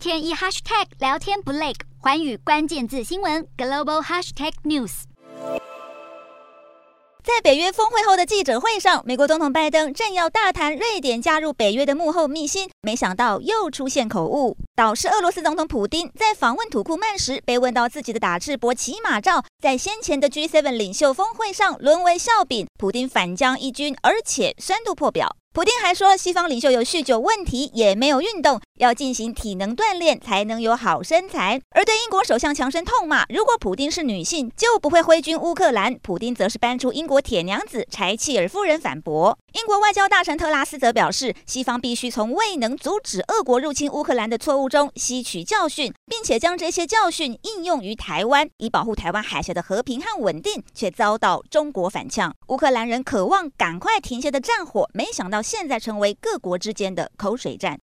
天一 hashtag 聊天不累，寰宇关键字新闻 global hashtag news。在北约峰会后的记者会上，美国总统拜登正要大谈瑞典加入北约的幕后秘辛，没想到又出现口误。倒是俄罗斯总统普丁在访问土库曼时，被问到自己的打赤膊骑马照在先前的 G7 领袖峰会上沦为笑柄，普丁反将一军，而且酸度破表。普丁还说，西方领袖有酗酒问题，也没有运动，要进行体能锻炼才能有好身材。而对英国首相强生痛骂，如果普丁是女性，就不会挥军乌克兰。普丁则是搬出英国铁娘子柴契尔夫人反驳。英国外交大臣特拉斯则表示，西方必须从未能阻止俄国入侵乌克兰的错误中吸取教训，并且将这些教训应用于台湾，以保护台湾海峡的和平和稳定，却遭到中国反呛。乌克兰人渴望赶快停歇的战火，没想到现在成为各国之间的口水战。